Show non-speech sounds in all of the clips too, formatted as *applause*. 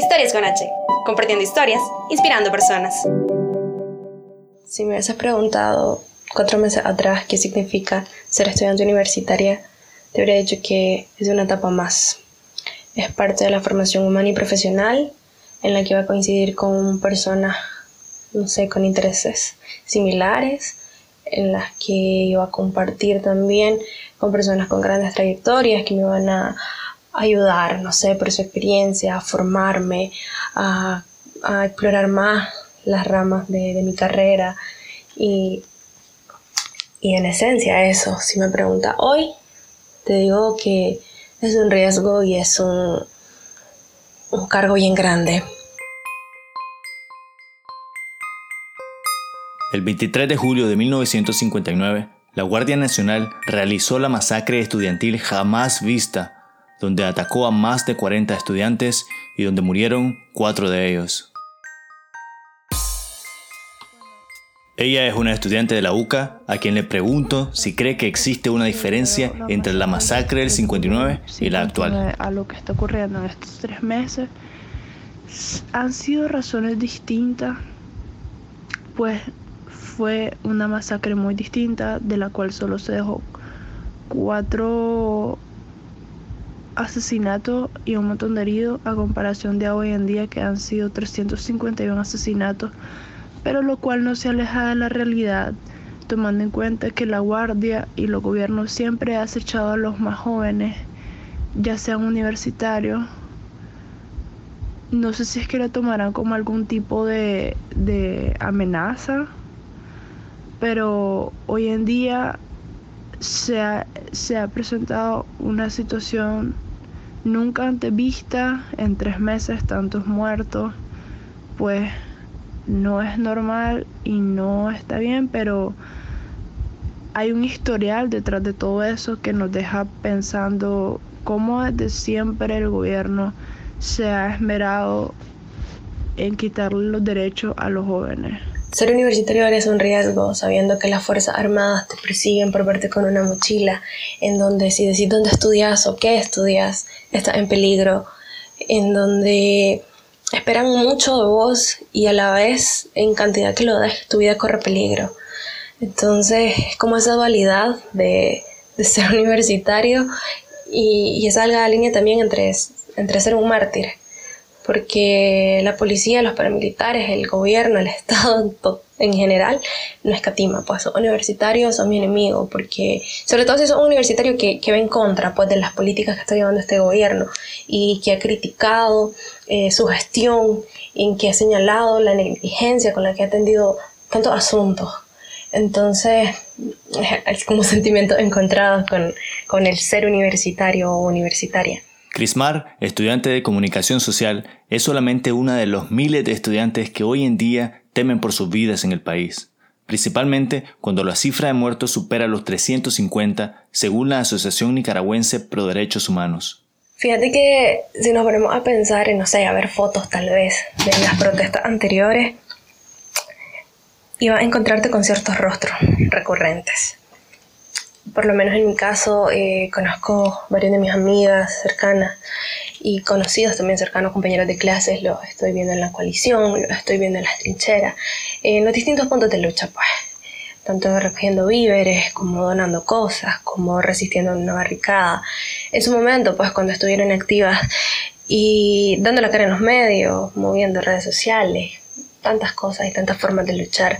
Historias con H, compartiendo historias, inspirando personas. Si me hubieses preguntado cuatro meses atrás qué significa ser estudiante universitaria, te habría dicho que es una etapa más. Es parte de la formación humana y profesional en la que va a coincidir con personas, no sé, con intereses similares, en las que iba a compartir también con personas con grandes trayectorias que me van a ayudar, no sé, por su experiencia, a formarme, a, explorar más las ramas de, mi carrera y, y en esencia eso, si me pregunta hoy, te digo que es un riesgo y es un, un cargo bien grande. El 23 de julio de 1959, la Guardia Nacional realizó la masacre estudiantil jamás vista donde atacó a más de 40 estudiantes y donde murieron cuatro de ellos. Ella es una estudiante de la UCA a quien le pregunto si cree que existe una diferencia entre la masacre del 59 y la actual. A lo que está ocurriendo en estos tres meses han sido razones distintas, pues fue una masacre muy distinta de la cual solo se dejó cuatro asesinatos y un montón de heridos a comparación de hoy en día que han sido 351 asesinatos, pero lo cual no se aleja de la realidad, tomando en cuenta que la Guardia y los gobiernos siempre han acechado a los más jóvenes, ya sean universitarios. No sé si es que lo tomarán como algún tipo de, de amenaza, pero hoy en día se ha, se ha presentado una situación nunca antes vista en tres meses, tantos muertos, pues no es normal y no está bien, pero hay un historial detrás de todo eso que nos deja pensando cómo desde siempre el gobierno se ha esmerado en quitarle los derechos a los jóvenes. Ser universitario es un riesgo, sabiendo que las Fuerzas Armadas te persiguen por verte con una mochila, en donde si decís dónde estudias o qué estudias, estás en peligro, en donde esperan mucho de vos y a la vez en cantidad que lo das, tu vida corre peligro. Entonces, es como esa dualidad de, ser *laughs* universitario y, y esa línea también entre, entre ser un mártir porque la policía, los paramilitares, el gobierno, el *laughs* Estado en general no escatima, pues son universitarios son mi enemigo, porque sobre todo si son un universitario que, que en contra pues, de las políticas que está llevando este gobierno y que ha criticado eh, su gestión, en que ha señalado la negligencia con la que ha atendido tantos asuntos. Entonces, es como *laughs* sentimientos encontrados con, con el ser universitario o universitaria. Crismar, estudiante de comunicación social, es solamente una de los miles de estudiantes que hoy en día temen por sus vidas en el país, principalmente cuando la cifra de muertos supera los 350, según la Asociación Nicaragüense Pro Derechos Humanos. Fíjate que si nos ponemos a pensar en, no sé, a ver fotos tal vez de las protestas anteriores, iba a encontrarte con ciertos rostros recurrentes por lo menos en mi caso, eh, conozco varios de mis amigas cercanas y conocidos también cercanos, compañeros de clases, los estoy viendo en la coalición, los estoy viendo en las trincheras, en los distintos puntos de lucha, pues, tanto recogiendo víveres, como donando cosas, como resistiendo una barricada. En su momento, pues, cuando estuvieron activas y dando la cara en los medios, moviendo redes sociales, tantas cosas y tantas formas de luchar.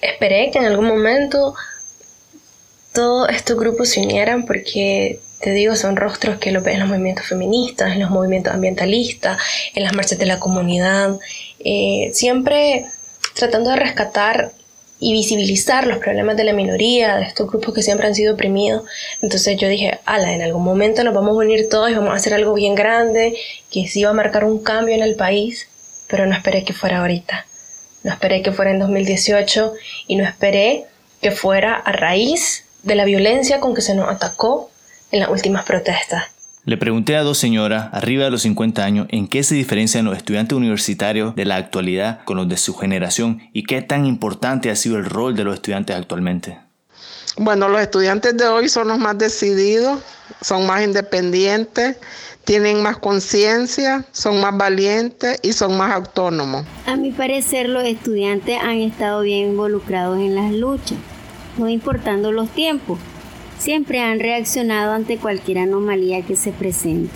Esperé que en algún momento todos estos grupos se unieran porque, te digo, son rostros que lo ven en los movimientos feministas, en los movimientos ambientalistas, en las marchas de la comunidad, eh, siempre tratando de rescatar y visibilizar los problemas de la minoría, de estos grupos que siempre han sido oprimidos. Entonces yo dije, ala, en algún momento nos vamos a unir todos y vamos a hacer algo bien grande, que sí va a marcar un cambio en el país, pero no esperé que fuera ahorita. No esperé que fuera en 2018 y no esperé que fuera a raíz de la violencia con que se nos atacó en las últimas protestas. Le pregunté a dos señoras, arriba de los 50 años, en qué se diferencian los estudiantes universitarios de la actualidad con los de su generación y qué tan importante ha sido el rol de los estudiantes actualmente. Bueno, los estudiantes de hoy son los más decididos, son más independientes, tienen más conciencia, son más valientes y son más autónomos. A mi parecer los estudiantes han estado bien involucrados en las luchas, no importando los tiempos. Siempre han reaccionado ante cualquier anomalía que se presente.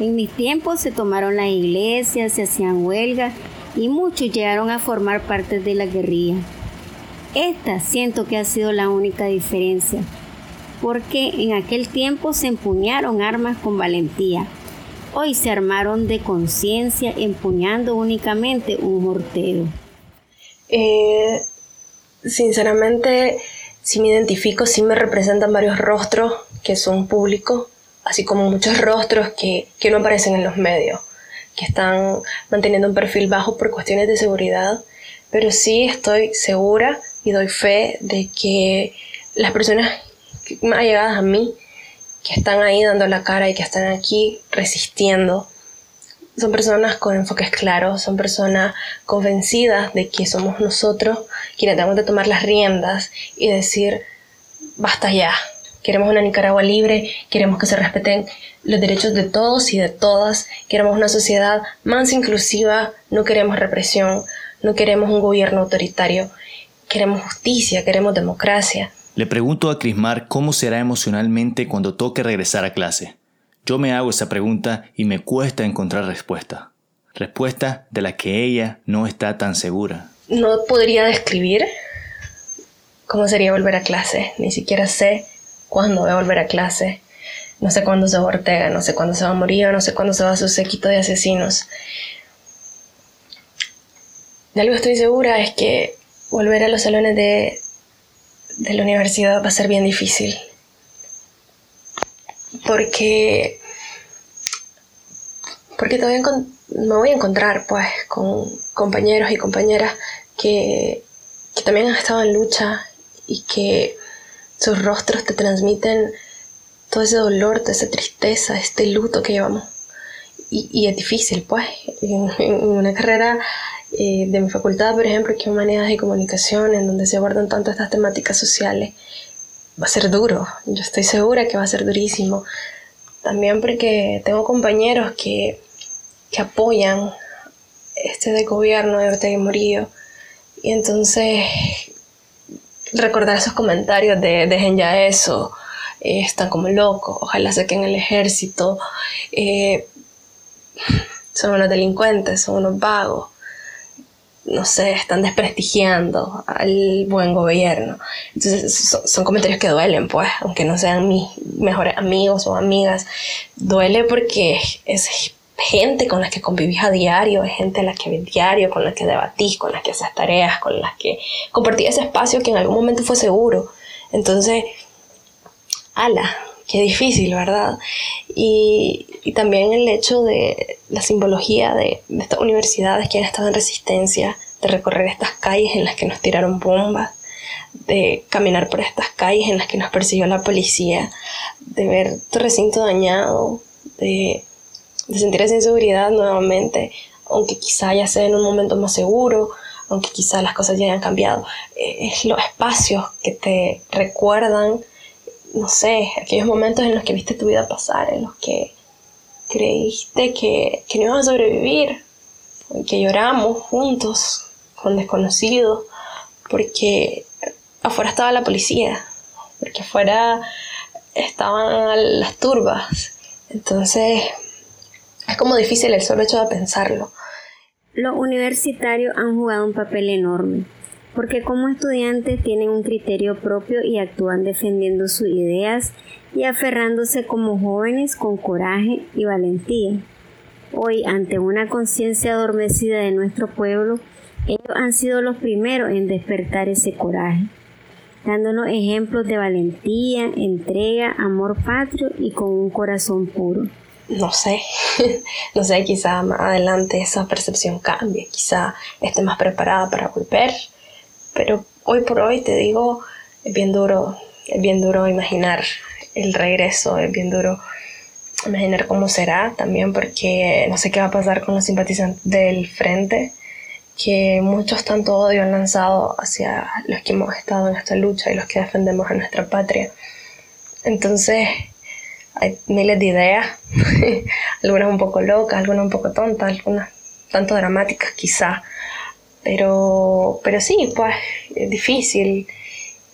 En mis tiempos se tomaron las iglesias, se hacían huelgas y muchos llegaron a formar parte de la guerrilla. Esta siento que ha sido la única diferencia, porque en aquel tiempo se empuñaron armas con valentía. Hoy se armaron de conciencia empuñando únicamente un mortero. Eh, sinceramente, si me identifico, sí me representan varios rostros que son públicos, así como muchos rostros que, que no aparecen en los medios, que están manteniendo un perfil bajo por cuestiones de seguridad, pero sí estoy segura y doy fe de que las personas más allegadas a mí, que están ahí dando la cara y que están aquí resistiendo, son personas con enfoques claros, son personas convencidas de que somos nosotros quienes tenemos de tomar las riendas y decir, basta ya, queremos una Nicaragua libre, queremos que se respeten los derechos de todos y de todas, queremos una sociedad más inclusiva, no queremos represión, no queremos un gobierno autoritario, queremos justicia, queremos democracia. Le pregunto a Crismar cómo será emocionalmente cuando toque regresar a clase. Yo me hago esa pregunta y me cuesta encontrar respuesta. Respuesta de la que ella no está tan segura. No podría describir cómo sería volver a clase. Ni siquiera sé cuándo voy a volver a clase. No sé cuándo se va Ortega, no sé cuándo se va a morir, no sé cuándo se va su séquito de asesinos. De algo estoy segura es que volver a los salones de la universidad va a ser bien difícil porque porque me voy a encontrar pues con compañeros y compañeras que, que también han estado en lucha y que sus rostros te transmiten todo ese dolor, toda esa tristeza, este luto que llevamos. Y, es difícil, pues. En, en una carrera eh, de mi facultad, por ejemplo, que es Humanidades y Comunicación, en donde se abordan tanto estas temáticas sociales, va a ser duro. Yo estoy segura que va a ser durísimo. También porque tengo compañeros que, que apoyan este de gobierno de Ortega y. Y entonces recordar esos comentarios de dejen ya eso, eh, están como locos, ojalá saquen el ejército, eh, son unos delincuentes, son unos vagos no sé, están desprestigiando al buen gobierno. Entonces son, comentarios que duelen, pues, aunque no sean mis mejores amigos o amigas, duele porque es gente con la que convivís a diario, es gente a la que ves diario, con la que debatís, con la que haces tareas, con las que compartís ese espacio que en algún momento fue seguro. Entonces, ala, qué difícil, ¿verdad? Y, también el hecho de la simbología de, estas universidades que han estado en resistencia, de recorrer estas calles en las que nos tiraron bombas, de caminar por estas calles en las que nos persiguió la policía, de ver tu recinto dañado, de, de sentir esa inseguridad nuevamente, aunque quizá ya sea en un momento más seguro, aunque quizá las cosas ya hayan cambiado. Eh, es los espacios que te recuerdan no sé, aquellos momentos en los que viste tu vida pasar, en los que creíste que, que no ibas a sobrevivir, que lloramos juntos con desconocidos, porque afuera estaba la policía, porque afuera estaban las turbas. Entonces, es como difícil el solo hecho de pensarlo. Los universitarios han jugado un papel enorme porque como estudiantes tienen un criterio propio y actúan defendiendo sus ideas y aferrándose como jóvenes con coraje y valentía. Hoy, ante una conciencia adormecida de nuestro pueblo, ellos han sido los primeros en despertar ese coraje, dándonos ejemplos de valentía, entrega, amor patrio y con un corazón puro. No sé, *laughs* no sé, quizá más adelante esa percepción cambie, quizá esté más preparada para volver pero hoy por hoy te digo, es bien duro, es bien duro imaginar el regreso, es bien duro imaginar cómo será también porque no sé qué va a pasar con los simpatizantes del frente, que muchos tanto odio han lanzado hacia los que hemos estado en esta lucha y los que defendemos a nuestra patria. Entonces, hay miles de ideas, *laughs* algunas un poco locas, algunas un poco tontas, algunas tanto dramáticas quizá, pero, pero sí, pues es difícil.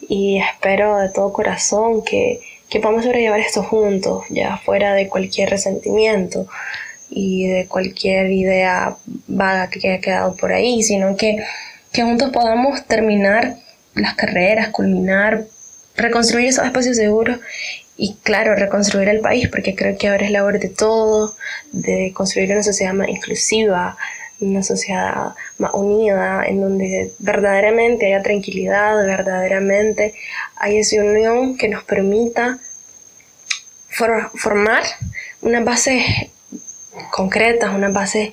Y espero de todo corazón que, que podamos sobrellevar esto juntos, ya fuera de cualquier resentimiento y de cualquier idea vaga que haya quedado por ahí, sino que, que juntos podamos terminar las carreras, culminar, reconstruir esos espacios seguros y claro, reconstruir el país, porque creo que ahora es labor de todo, de construir una sociedad más inclusiva, una sociedad más unida, en donde verdaderamente haya tranquilidad, verdaderamente haya esa unión que nos permita formar unas bases concretas, unas bases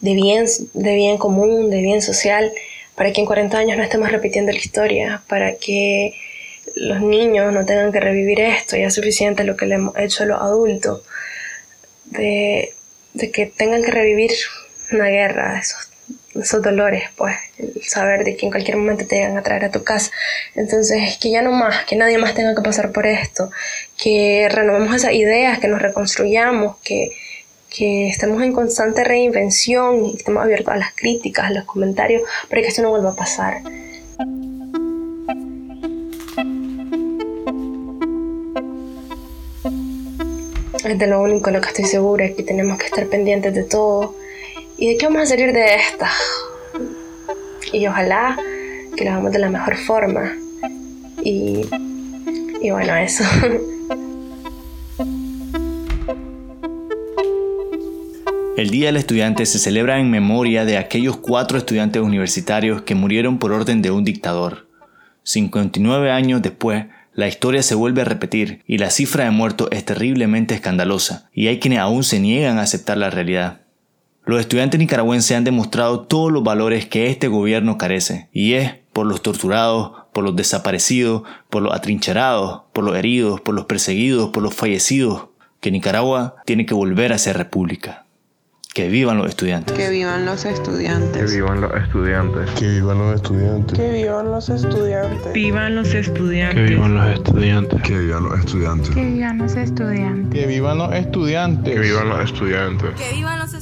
de bien, de bien común, de bien social, para que en 40 años no estemos repitiendo la historia, para que los niños no tengan que revivir esto, ya es suficiente lo que le hemos hecho a los adultos, de, que tengan que revivir una guerra, esos, esos dolores, pues, el saber de que en cualquier momento te llegan a traer a tu casa. Entonces, que ya no más, que nadie más tenga que pasar por esto, que renovemos esas ideas, que nos reconstruyamos, que, que estemos en constante reinvención y estemos abiertos a las críticas, a los comentarios, para que esto no vuelva a pasar. De lo único lo que estoy segura, que tenemos que estar pendientes de todo y de qué vamos a salir de esta. Y ojalá que lo hagamos de la mejor forma. Y, y bueno, eso. El Día del Estudiante se celebra en memoria de aquellos cuatro estudiantes universitarios que murieron por orden de un dictador. 59 años después, la historia se vuelve a repetir y la cifra de muertos es terriblemente escandalosa, y hay quienes aún se niegan a aceptar la realidad. Los estudiantes nicaragüenses han demostrado todos los valores que este gobierno carece, y es por los torturados, por los desaparecidos, por los atrincherados, por los heridos, por los perseguidos, por los fallecidos, que Nicaragua tiene que volver a ser república. Que vivan los estudiantes. Que vivan los estudiantes. Que vivan los estudiantes. Que vivan los estudiantes. Que vivan los estudiantes. Vivan los estudiantes. Que vivan los estudiantes. Que vivan los estudiantes. Que vivan los estudiantes. Que vivan los estudiantes. Que vivan los estudiantes.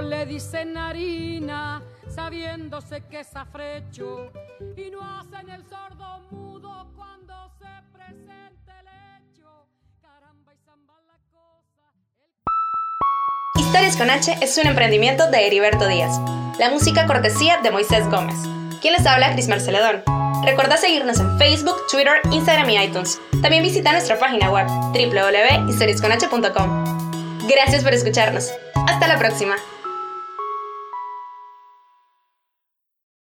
le dicen harina, sabiéndose que es afrecho y no hacen el sordo mudo cuando se presente el hecho. Caramba y zamba la cosa. Historias con H es un emprendimiento de Heriberto Díaz. La música cortesía de Moisés Gómez. ¿Quién les habla? Cris Marceledón. Recuerda seguirnos en Facebook, Twitter, Instagram y iTunes. También visita nuestra página web www.historiasconh.com. Gracias por escucharnos. Hasta la próxima.